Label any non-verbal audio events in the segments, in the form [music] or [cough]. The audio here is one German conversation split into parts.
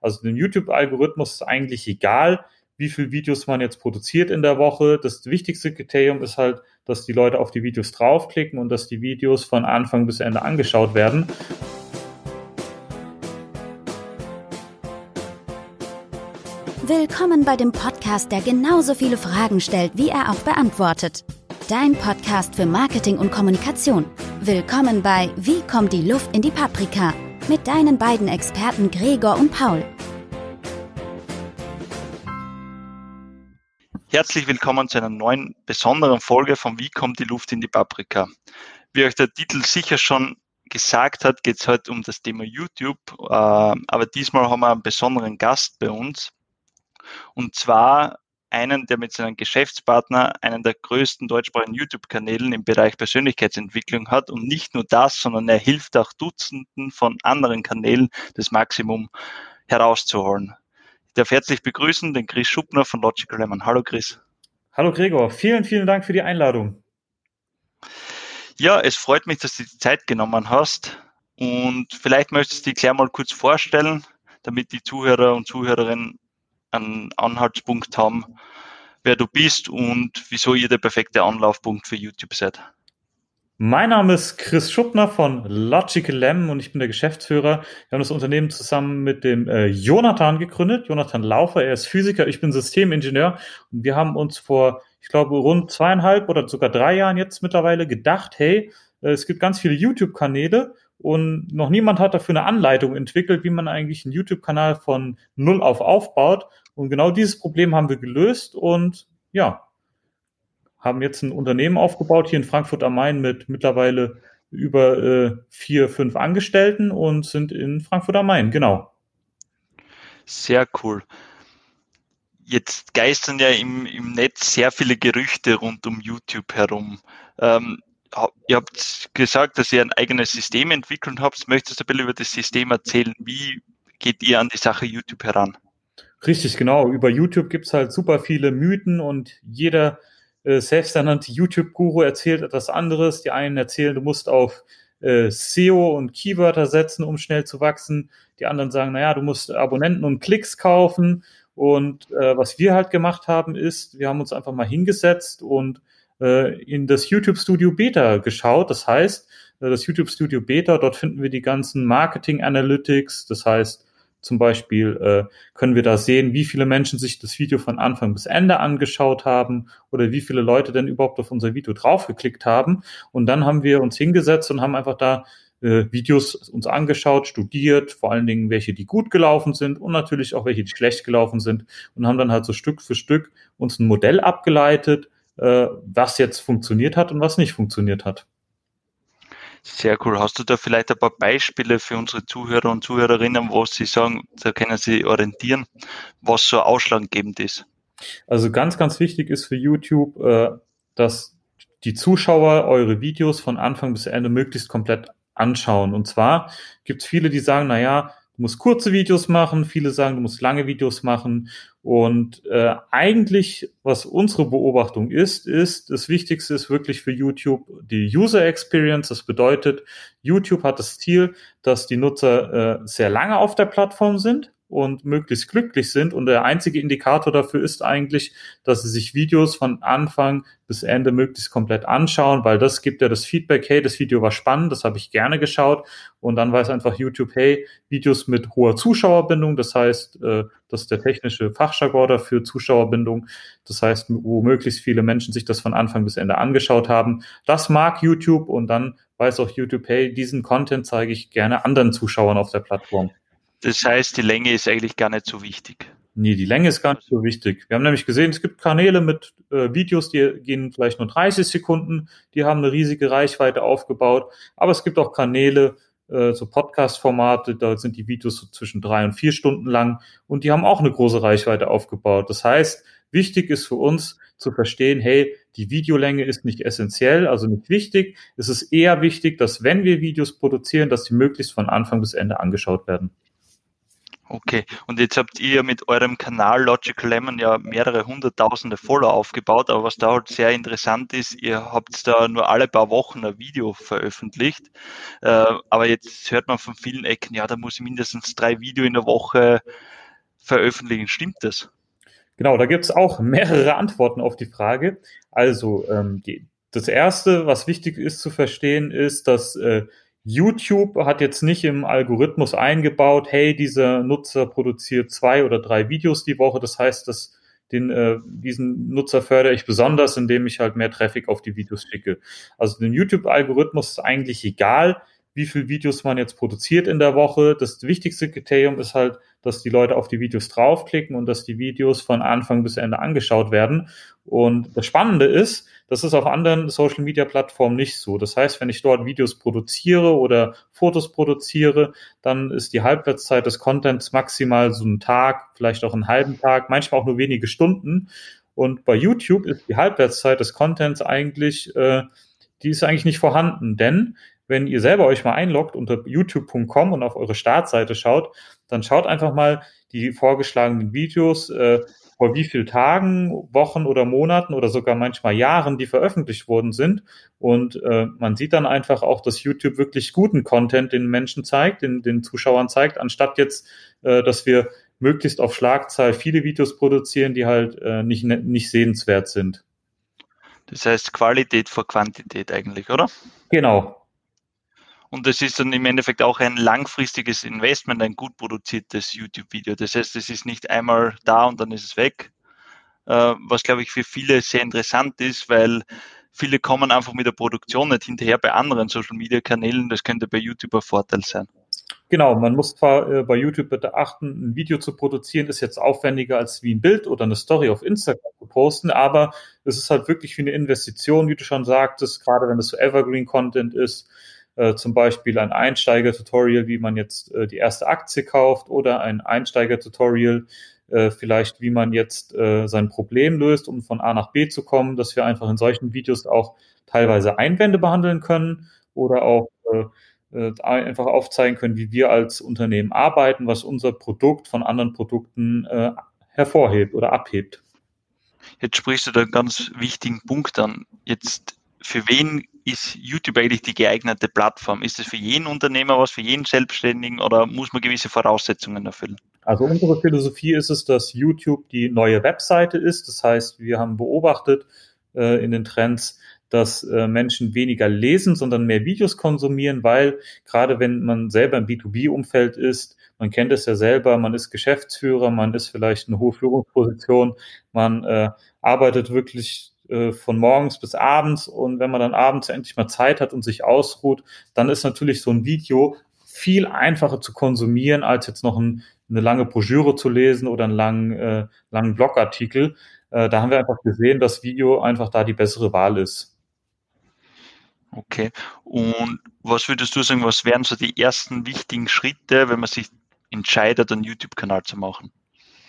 Also dem YouTube-Algorithmus ist eigentlich egal, wie viele Videos man jetzt produziert in der Woche. Das wichtigste Kriterium ist halt, dass die Leute auf die Videos draufklicken und dass die Videos von Anfang bis Ende angeschaut werden. Willkommen bei dem Podcast, der genauso viele Fragen stellt, wie er auch beantwortet. Dein Podcast für Marketing und Kommunikation. Willkommen bei Wie kommt die Luft in die Paprika? Mit deinen beiden Experten Gregor und Paul. Herzlich willkommen zu einer neuen besonderen Folge von Wie kommt die Luft in die Paprika. Wie euch der Titel sicher schon gesagt hat, geht es heute um das Thema YouTube, äh, aber diesmal haben wir einen besonderen Gast bei uns. Und zwar einen, der mit seinem Geschäftspartner einen der größten deutschsprachigen YouTube-Kanälen im Bereich Persönlichkeitsentwicklung hat. Und nicht nur das, sondern er hilft auch Dutzenden von anderen Kanälen, das Maximum herauszuholen. Ich darf herzlich begrüßen den Chris Schuppner von Logical Lemon. Hallo Chris. Hallo Gregor, vielen, vielen Dank für die Einladung. Ja, es freut mich, dass du die Zeit genommen hast. Und vielleicht möchtest du dich gleich mal kurz vorstellen, damit die Zuhörer und Zuhörerinnen einen Anhaltspunkt haben, wer du bist und wieso ihr der perfekte Anlaufpunkt für YouTube seid. Mein Name ist Chris Schuppner von Logical Lamb und ich bin der Geschäftsführer. Wir haben das Unternehmen zusammen mit dem äh, Jonathan gegründet. Jonathan Laufer, er ist Physiker, ich bin Systemingenieur und wir haben uns vor, ich glaube, rund zweieinhalb oder sogar drei Jahren jetzt mittlerweile gedacht, hey, äh, es gibt ganz viele YouTube-Kanäle und noch niemand hat dafür eine Anleitung entwickelt, wie man eigentlich einen YouTube-Kanal von null auf aufbaut. Und genau dieses Problem haben wir gelöst und ja, haben jetzt ein Unternehmen aufgebaut hier in Frankfurt am Main mit mittlerweile über äh, vier, fünf Angestellten und sind in Frankfurt am Main, genau. Sehr cool. Jetzt geistern ja im, im Netz sehr viele Gerüchte rund um YouTube herum. Ähm, ihr habt gesagt, dass ihr ein eigenes System entwickelt habt. Möchtest du ein bisschen über das System erzählen? Wie geht ihr an die Sache YouTube heran? Richtig, genau. Über YouTube gibt's halt super viele Mythen und jeder äh, selbsternannte YouTube-Guru erzählt etwas anderes. Die einen erzählen, du musst auf äh, SEO und Keywörter setzen, um schnell zu wachsen. Die anderen sagen, naja, du musst Abonnenten und Klicks kaufen. Und äh, was wir halt gemacht haben, ist, wir haben uns einfach mal hingesetzt und äh, in das YouTube Studio Beta geschaut. Das heißt, äh, das YouTube Studio Beta, dort finden wir die ganzen Marketing Analytics. Das heißt, zum Beispiel äh, können wir da sehen, wie viele Menschen sich das Video von Anfang bis Ende angeschaut haben oder wie viele Leute denn überhaupt auf unser Video draufgeklickt haben. Und dann haben wir uns hingesetzt und haben einfach da äh, Videos uns angeschaut, studiert, vor allen Dingen welche, die gut gelaufen sind und natürlich auch welche, die schlecht gelaufen sind und haben dann halt so Stück für Stück uns ein Modell abgeleitet, äh, was jetzt funktioniert hat und was nicht funktioniert hat. Sehr cool. Hast du da vielleicht ein paar Beispiele für unsere Zuhörer und Zuhörerinnen, wo sie sagen, da können sie orientieren, was so ausschlaggebend ist? Also ganz, ganz wichtig ist für YouTube, äh, dass die Zuschauer eure Videos von Anfang bis Ende möglichst komplett anschauen. Und zwar gibt es viele, die sagen, na ja, du musst kurze Videos machen, viele sagen, du musst lange Videos machen. Und äh, eigentlich, was unsere Beobachtung ist, ist, das Wichtigste ist wirklich für YouTube die User Experience. Das bedeutet, YouTube hat das Ziel, dass die Nutzer äh, sehr lange auf der Plattform sind und möglichst glücklich sind. Und der einzige Indikator dafür ist eigentlich, dass sie sich Videos von Anfang bis Ende möglichst komplett anschauen, weil das gibt ja das Feedback, hey, das Video war spannend, das habe ich gerne geschaut. Und dann weiß einfach YouTube, hey, Videos mit hoher Zuschauerbindung, das heißt, äh, das ist der technische Fachjargon dafür, Zuschauerbindung. Das heißt, wo möglichst viele Menschen sich das von Anfang bis Ende angeschaut haben. Das mag YouTube und dann weiß auch YouTube, hey, diesen Content zeige ich gerne anderen Zuschauern auf der Plattform. Das heißt, die Länge ist eigentlich gar nicht so wichtig. Nee, die Länge ist gar nicht so wichtig. Wir haben nämlich gesehen, es gibt Kanäle mit äh, Videos, die gehen vielleicht nur 30 Sekunden, die haben eine riesige Reichweite aufgebaut. Aber es gibt auch Kanäle, äh, so Podcast-Formate, da sind die Videos so zwischen drei und vier Stunden lang und die haben auch eine große Reichweite aufgebaut. Das heißt, wichtig ist für uns zu verstehen, hey, die Videolänge ist nicht essentiell, also nicht wichtig. Es ist eher wichtig, dass wenn wir Videos produzieren, dass sie möglichst von Anfang bis Ende angeschaut werden. Okay, und jetzt habt ihr mit eurem Kanal Logical Lemon ja mehrere hunderttausende Follower aufgebaut, aber was da halt sehr interessant ist, ihr habt da nur alle paar Wochen ein Video veröffentlicht, äh, aber jetzt hört man von vielen Ecken, ja, da muss ich mindestens drei Videos in der Woche veröffentlichen. Stimmt das? Genau, da gibt es auch mehrere Antworten auf die Frage. Also ähm, die, das Erste, was wichtig ist zu verstehen, ist, dass äh, YouTube hat jetzt nicht im Algorithmus eingebaut, hey, dieser Nutzer produziert zwei oder drei Videos die Woche. Das heißt, dass den, äh, diesen Nutzer fördere ich besonders, indem ich halt mehr Traffic auf die Videos schicke. Also dem YouTube-Algorithmus ist eigentlich egal, wie viel Videos man jetzt produziert in der Woche. Das wichtigste Kriterium ist halt, dass die Leute auf die Videos draufklicken und dass die Videos von Anfang bis Ende angeschaut werden. Und das Spannende ist, das ist auf anderen Social Media Plattformen nicht so. Das heißt, wenn ich dort Videos produziere oder Fotos produziere, dann ist die Halbwertszeit des Contents maximal so ein Tag, vielleicht auch einen halben Tag, manchmal auch nur wenige Stunden. Und bei YouTube ist die Halbwertszeit des Contents eigentlich, äh, die ist eigentlich nicht vorhanden, denn wenn ihr selber euch mal einloggt unter youtube.com und auf eure Startseite schaut, dann schaut einfach mal die vorgeschlagenen Videos, äh, vor wie vielen Tagen, Wochen oder Monaten oder sogar manchmal Jahren die veröffentlicht worden sind. Und äh, man sieht dann einfach auch, dass YouTube wirklich guten Content den Menschen zeigt, den, den Zuschauern zeigt, anstatt jetzt, äh, dass wir möglichst auf Schlagzahl viele Videos produzieren, die halt äh, nicht, nicht sehenswert sind. Das heißt Qualität vor Quantität eigentlich, oder? Genau, und das ist dann im Endeffekt auch ein langfristiges Investment, ein gut produziertes YouTube-Video. Das heißt, es ist nicht einmal da und dann ist es weg. Äh, was, glaube ich, für viele sehr interessant ist, weil viele kommen einfach mit der Produktion nicht hinterher bei anderen Social-Media-Kanälen. Das könnte bei YouTube ein Vorteil sein. Genau, man muss zwar äh, bei YouTube bitte achten, ein Video zu produzieren ist jetzt aufwendiger als wie ein Bild oder eine Story auf Instagram zu posten, aber es ist halt wirklich wie eine Investition, wie du schon sagtest, gerade wenn es so Evergreen-Content ist äh, zum Beispiel ein Einsteiger-Tutorial, wie man jetzt äh, die erste Aktie kauft oder ein Einsteiger-Tutorial, äh, vielleicht wie man jetzt äh, sein Problem löst, um von A nach B zu kommen, dass wir einfach in solchen Videos auch teilweise Einwände behandeln können oder auch äh, einfach aufzeigen können, wie wir als Unternehmen arbeiten, was unser Produkt von anderen Produkten hervorhebt oder abhebt. Jetzt sprichst du da einen ganz wichtigen Punkt an. Jetzt für wen ist YouTube eigentlich die geeignete Plattform? Ist es für jeden Unternehmer was, für jeden Selbstständigen oder muss man gewisse Voraussetzungen erfüllen? Also unsere Philosophie ist es, dass YouTube die neue Webseite ist. Das heißt, wir haben beobachtet äh, in den Trends, dass äh, Menschen weniger lesen, sondern mehr Videos konsumieren, weil gerade wenn man selber im B2B-Umfeld ist, man kennt es ja selber, man ist Geschäftsführer, man ist vielleicht eine hohe Führungsposition, man äh, arbeitet wirklich äh, von morgens bis abends und wenn man dann abends endlich mal Zeit hat und sich ausruht, dann ist natürlich so ein Video viel einfacher zu konsumieren, als jetzt noch ein, eine lange Broschüre zu lesen oder einen langen, äh, langen Blogartikel. Äh, da haben wir einfach gesehen, dass Video einfach da die bessere Wahl ist. Okay. Und was würdest du sagen, was wären so die ersten wichtigen Schritte, wenn man sich entscheidet, einen YouTube-Kanal zu machen?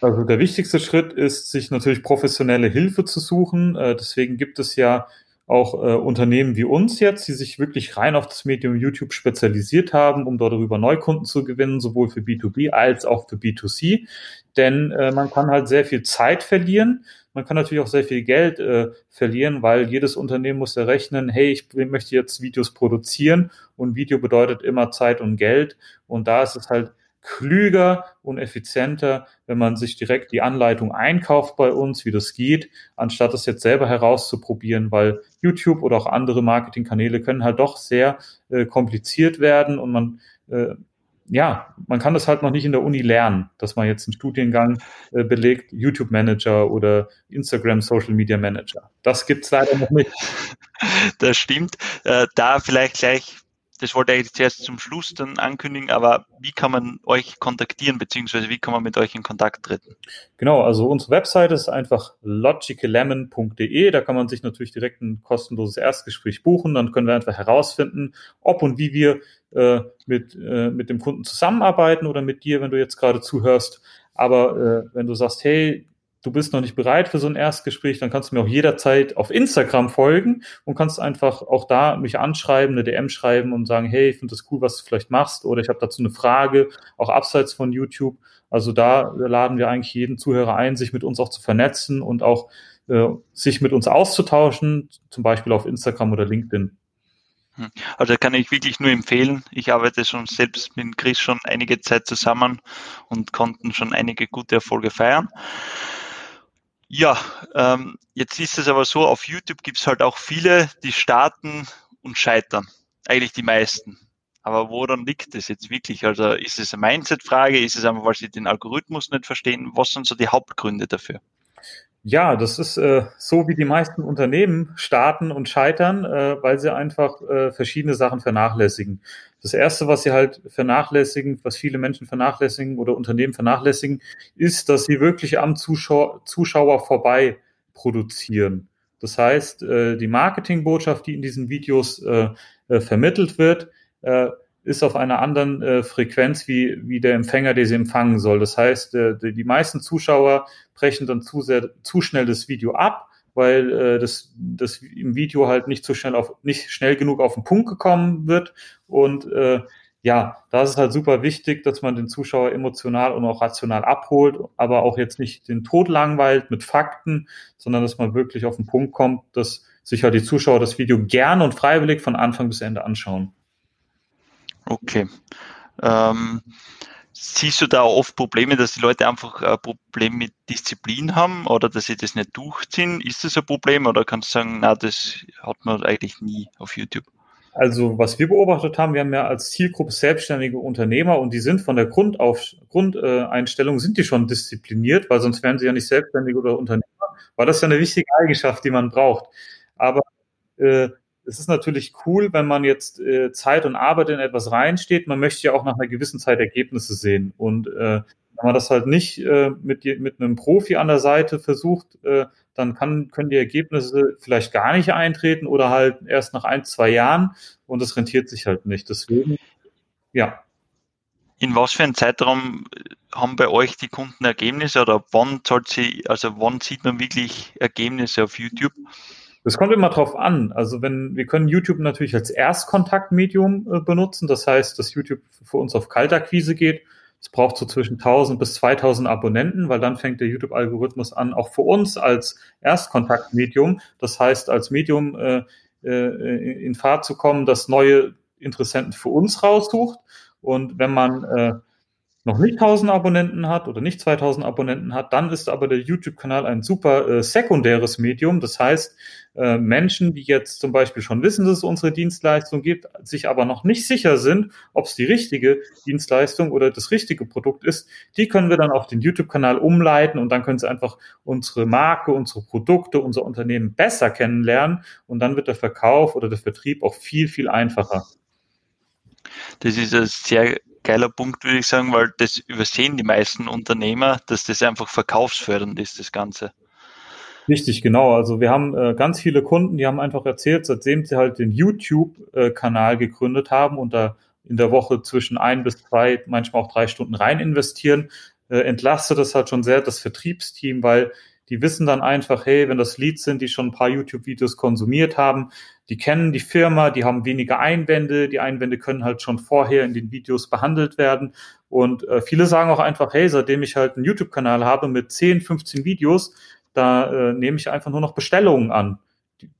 Also der wichtigste Schritt ist, sich natürlich professionelle Hilfe zu suchen. Äh, deswegen gibt es ja auch äh, Unternehmen wie uns jetzt, die sich wirklich rein auf das Medium YouTube spezialisiert haben, um dort darüber Neukunden zu gewinnen, sowohl für B2B als auch für B2C. Denn äh, man kann halt sehr viel Zeit verlieren. Man kann natürlich auch sehr viel Geld äh, verlieren, weil jedes Unternehmen muss ja rechnen, hey, ich möchte jetzt Videos produzieren und Video bedeutet immer Zeit und Geld. Und da ist es halt klüger und effizienter, wenn man sich direkt die Anleitung einkauft bei uns, wie das geht, anstatt es jetzt selber herauszuprobieren, weil YouTube oder auch andere Marketingkanäle können halt doch sehr äh, kompliziert werden und man äh, ja, man kann das halt noch nicht in der Uni lernen, dass man jetzt einen Studiengang äh, belegt, YouTube Manager oder Instagram Social Media Manager. Das gibt's leider noch nicht. [laughs] Das stimmt. Äh, da vielleicht gleich das wollte ich zuerst zum Schluss dann ankündigen, aber wie kann man euch kontaktieren, beziehungsweise wie kann man mit euch in Kontakt treten? Genau, also unsere Webseite ist einfach logicallemon.de. Da kann man sich natürlich direkt ein kostenloses Erstgespräch buchen. Dann können wir einfach herausfinden, ob und wie wir äh, mit, äh, mit dem Kunden zusammenarbeiten oder mit dir, wenn du jetzt gerade zuhörst. Aber äh, wenn du sagst, hey, du bist noch nicht bereit für so ein Erstgespräch, dann kannst du mir auch jederzeit auf Instagram folgen und kannst einfach auch da mich anschreiben, eine DM schreiben und sagen, hey, ich finde das cool, was du vielleicht machst oder ich habe dazu eine Frage, auch abseits von YouTube. Also da laden wir eigentlich jeden Zuhörer ein, sich mit uns auch zu vernetzen und auch äh, sich mit uns auszutauschen, zum Beispiel auf Instagram oder LinkedIn. Hm. Also kann ich wirklich nur empfehlen. Ich arbeite schon selbst mit Chris schon einige Zeit zusammen und konnten schon einige gute Erfolge feiern. Ja, ähm, jetzt ist es aber so, auf YouTube gibt es halt auch viele, die starten und scheitern. Eigentlich die meisten. Aber woran liegt es jetzt wirklich? Also ist es eine Mindset-Frage? Ist es einfach, weil sie den Algorithmus nicht verstehen? Was sind so die Hauptgründe dafür? Ja, das ist äh, so, wie die meisten Unternehmen starten und scheitern, äh, weil sie einfach äh, verschiedene Sachen vernachlässigen. Das Erste, was sie halt vernachlässigen, was viele Menschen vernachlässigen oder Unternehmen vernachlässigen, ist, dass sie wirklich am Zuschauer, Zuschauer vorbei produzieren. Das heißt, äh, die Marketingbotschaft, die in diesen Videos äh, äh, vermittelt wird, äh, ist auf einer anderen äh, Frequenz wie, wie der Empfänger, der sie empfangen soll. Das heißt, äh, die, die meisten Zuschauer brechen dann zu, sehr, zu schnell das Video ab, weil äh, das, das im Video halt nicht so schnell auf, nicht schnell genug auf den Punkt gekommen wird. Und äh, ja, da ist es halt super wichtig, dass man den Zuschauer emotional und auch rational abholt, aber auch jetzt nicht den Tod langweilt mit Fakten, sondern dass man wirklich auf den Punkt kommt, dass sich halt die Zuschauer das Video gern und freiwillig von Anfang bis Ende anschauen. Okay. Ähm, siehst du da oft Probleme, dass die Leute einfach ein Problem mit Disziplin haben oder dass sie das nicht durchziehen? Ist das ein Problem oder kannst du sagen, na, das hat man eigentlich nie auf YouTube? Also was wir beobachtet haben, wir haben ja als Zielgruppe selbstständige Unternehmer und die sind von der Grundauf Grundeinstellung sind die schon diszipliniert, weil sonst wären sie ja nicht selbstständig oder Unternehmer, weil das ja eine wichtige Eigenschaft, die man braucht. Aber äh, es ist natürlich cool, wenn man jetzt äh, Zeit und Arbeit in etwas reinsteht. Man möchte ja auch nach einer gewissen Zeit Ergebnisse sehen. Und äh, wenn man das halt nicht äh, mit, mit einem Profi an der Seite versucht, äh, dann kann, können die Ergebnisse vielleicht gar nicht eintreten oder halt erst nach ein, zwei Jahren und das rentiert sich halt nicht. Deswegen, ja. In was für einem Zeitraum haben bei euch die Kunden Ergebnisse oder wann soll sie, also wann sieht man wirklich Ergebnisse auf YouTube? Das kommt immer drauf an. Also wenn wir können YouTube natürlich als Erstkontaktmedium äh, benutzen, das heißt, dass YouTube für uns auf Kaltakquise geht. Es braucht so zwischen 1000 bis 2000 Abonnenten, weil dann fängt der YouTube-Algorithmus an, auch für uns als Erstkontaktmedium, das heißt als Medium äh, äh, in Fahrt zu kommen, das neue Interessenten für uns raussucht. Und wenn man äh, noch nicht 1000 Abonnenten hat oder nicht 2000 Abonnenten hat, dann ist aber der YouTube-Kanal ein super äh, sekundäres Medium. Das heißt, äh, Menschen, die jetzt zum Beispiel schon wissen, dass es unsere Dienstleistung gibt, sich aber noch nicht sicher sind, ob es die richtige Dienstleistung oder das richtige Produkt ist, die können wir dann auf den YouTube-Kanal umleiten und dann können sie einfach unsere Marke, unsere Produkte, unser Unternehmen besser kennenlernen und dann wird der Verkauf oder der Vertrieb auch viel, viel einfacher. Das ist ein sehr geiler Punkt, würde ich sagen, weil das übersehen die meisten Unternehmer, dass das einfach verkaufsfördernd ist, das Ganze. Richtig, genau. Also wir haben äh, ganz viele Kunden, die haben einfach erzählt, seitdem sie halt den YouTube-Kanal gegründet haben und da in der Woche zwischen ein bis zwei, manchmal auch drei Stunden rein investieren, äh, entlastet das halt schon sehr das Vertriebsteam, weil die wissen dann einfach, hey, wenn das Leads sind, die schon ein paar YouTube-Videos konsumiert haben, die kennen die Firma, die haben weniger Einwände, die Einwände können halt schon vorher in den Videos behandelt werden. Und äh, viele sagen auch einfach, hey, seitdem ich halt einen YouTube-Kanal habe mit 10, 15 Videos, da äh, nehme ich einfach nur noch Bestellungen an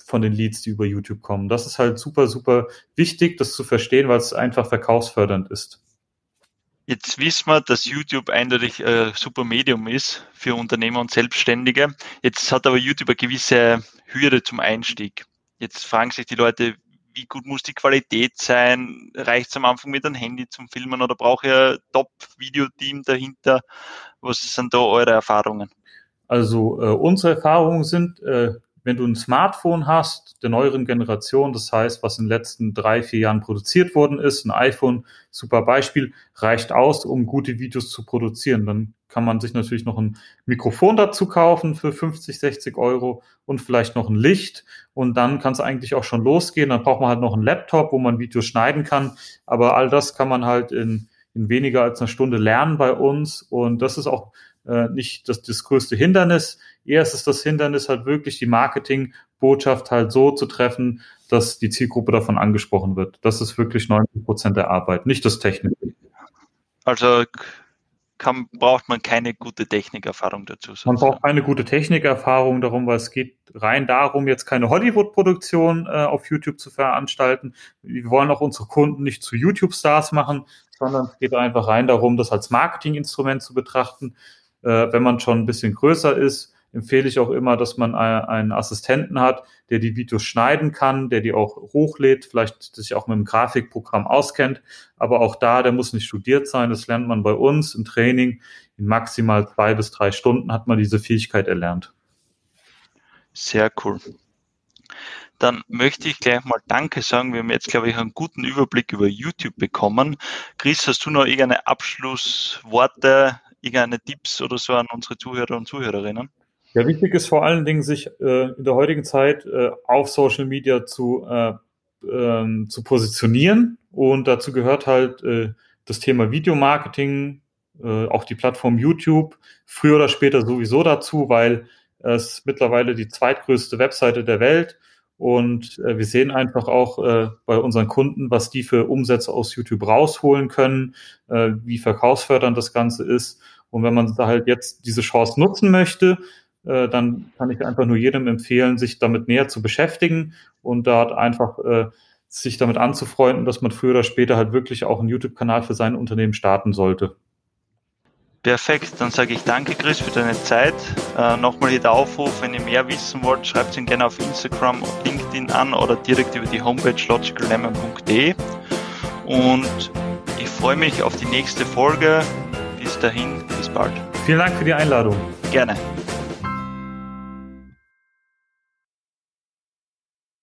von den Leads, die über YouTube kommen. Das ist halt super, super wichtig, das zu verstehen, weil es einfach verkaufsfördernd ist. Jetzt wissen wir, dass YouTube eindeutig ein super Medium ist für Unternehmer und Selbstständige. Jetzt hat aber YouTube eine gewisse Hürde zum Einstieg. Jetzt fragen sich die Leute, wie gut muss die Qualität sein? Reicht es am Anfang mit einem Handy zum Filmen oder brauche ich ein Top-Videoteam dahinter? Was sind da eure Erfahrungen? Also äh, unsere Erfahrungen sind, äh, wenn du ein Smartphone hast, der neueren Generation, das heißt, was in den letzten drei, vier Jahren produziert worden ist, ein iPhone, super Beispiel, reicht aus, um gute Videos zu produzieren. Dann kann man sich natürlich noch ein Mikrofon dazu kaufen für 50, 60 Euro und vielleicht noch ein Licht. Und dann kann es eigentlich auch schon losgehen. Dann braucht man halt noch einen Laptop, wo man Videos schneiden kann. Aber all das kann man halt in in weniger als einer Stunde lernen bei uns. Und das ist auch äh, nicht das, das größte Hindernis. Eher ist das Hindernis halt wirklich die Marketingbotschaft halt so zu treffen, dass die Zielgruppe davon angesprochen wird. Das ist wirklich 90 Prozent der Arbeit, nicht das Technische. Also kann, braucht man keine gute Technikerfahrung dazu. Sozusagen. Man braucht keine gute Technikerfahrung darum, weil es geht rein darum, jetzt keine Hollywood-Produktion äh, auf YouTube zu veranstalten. Wir wollen auch unsere Kunden nicht zu YouTube-Stars machen, sondern es geht einfach rein darum, das als Marketinginstrument zu betrachten. Äh, wenn man schon ein bisschen größer ist, empfehle ich auch immer, dass man einen Assistenten hat, der die Videos schneiden kann, der die auch hochlädt, vielleicht sich auch mit dem Grafikprogramm auskennt. Aber auch da, der muss nicht studiert sein. Das lernt man bei uns im Training. In maximal zwei bis drei Stunden hat man diese Fähigkeit erlernt. Sehr cool. Dann möchte ich gleich mal Danke sagen. Wir haben jetzt, glaube ich, einen guten Überblick über YouTube bekommen. Chris, hast du noch irgendeine Abschlussworte, irgendeine Tipps oder so an unsere Zuhörer und Zuhörerinnen? Ja, wichtig ist vor allen Dingen, sich äh, in der heutigen Zeit äh, auf Social Media zu, äh, ähm, zu positionieren. Und dazu gehört halt äh, das Thema Videomarketing, äh, auch die Plattform YouTube, früher oder später sowieso dazu, weil es mittlerweile die zweitgrößte Webseite der Welt und äh, wir sehen einfach auch äh, bei unseren Kunden, was die für Umsätze aus YouTube rausholen können, äh, wie verkaufsfördernd das Ganze ist. Und wenn man da halt jetzt diese Chance nutzen möchte, äh, dann kann ich einfach nur jedem empfehlen, sich damit näher zu beschäftigen und dort einfach äh, sich damit anzufreunden, dass man früher oder später halt wirklich auch einen YouTube-Kanal für sein Unternehmen starten sollte. Perfekt, dann sage ich danke Chris für deine Zeit. Äh, Nochmal hier der Aufruf, wenn ihr mehr wissen wollt, schreibt ihn gerne auf Instagram, LinkedIn an oder direkt über die Homepage logicallemon.de. Und ich freue mich auf die nächste Folge. Bis dahin, bis bald. Vielen Dank für die Einladung. Gerne.